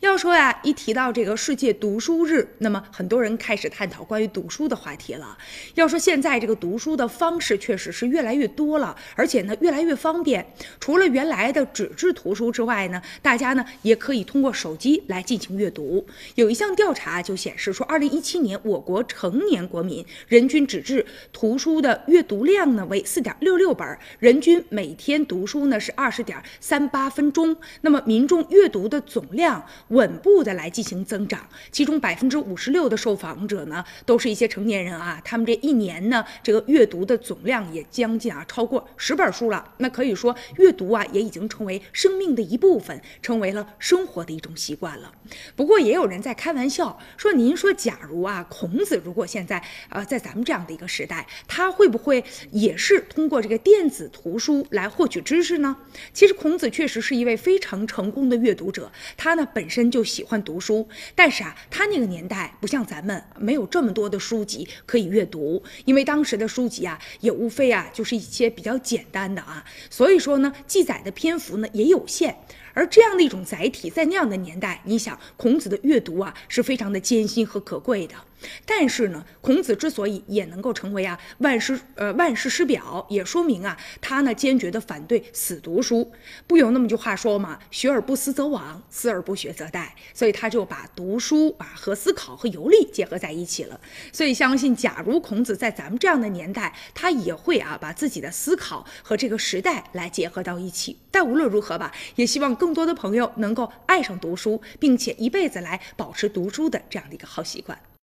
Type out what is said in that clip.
要说呀，一提到这个世界读书日，那么很多人开始探讨关于读书的话题了。要说现在这个读书的方式确实是越来越多了，而且呢越来越方便。除了原来的纸质图书之外呢，大家呢也可以通过手机来进行阅读。有一项调查就显示说，二零一七年我国成年国民人均纸质图书的阅读量呢为四点六六本，人均每天读书呢是二十点三八分钟。那么民众阅读的总量。稳步的来进行增长，其中百分之五十六的受访者呢，都是一些成年人啊，他们这一年呢，这个阅读的总量也将近啊超过十本书了。那可以说，阅读啊也已经成为生命的一部分，成为了生活的一种习惯了。不过也有人在开玩笑说，您说假如啊，孔子如果现在呃在咱们这样的一个时代，他会不会也是通过这个电子图书来获取知识呢？其实孔子确实是一位非常成功的阅读者，他呢本身身。就喜欢读书，但是啊，他那个年代不像咱们，没有这么多的书籍可以阅读，因为当时的书籍啊，也无非啊就是一些比较简单的啊，所以说呢，记载的篇幅呢也有限。而这样的一种载体，在那样的年代，你想，孔子的阅读啊，是非常的艰辛和可贵的。但是呢，孔子之所以也能够成为啊万师呃万世师表，也说明啊他呢坚决的反对死读书。不有那么句话说嘛，学而不思则罔，思而不学则殆。所以他就把读书啊和思考和游历结合在一起了。所以相信，假如孔子在咱们这样的年代，他也会啊把自己的思考和这个时代来结合到一起。但无论如何吧，也希望更多的朋友能够爱上读书，并且一辈子来保持读书的这样的一个好习惯。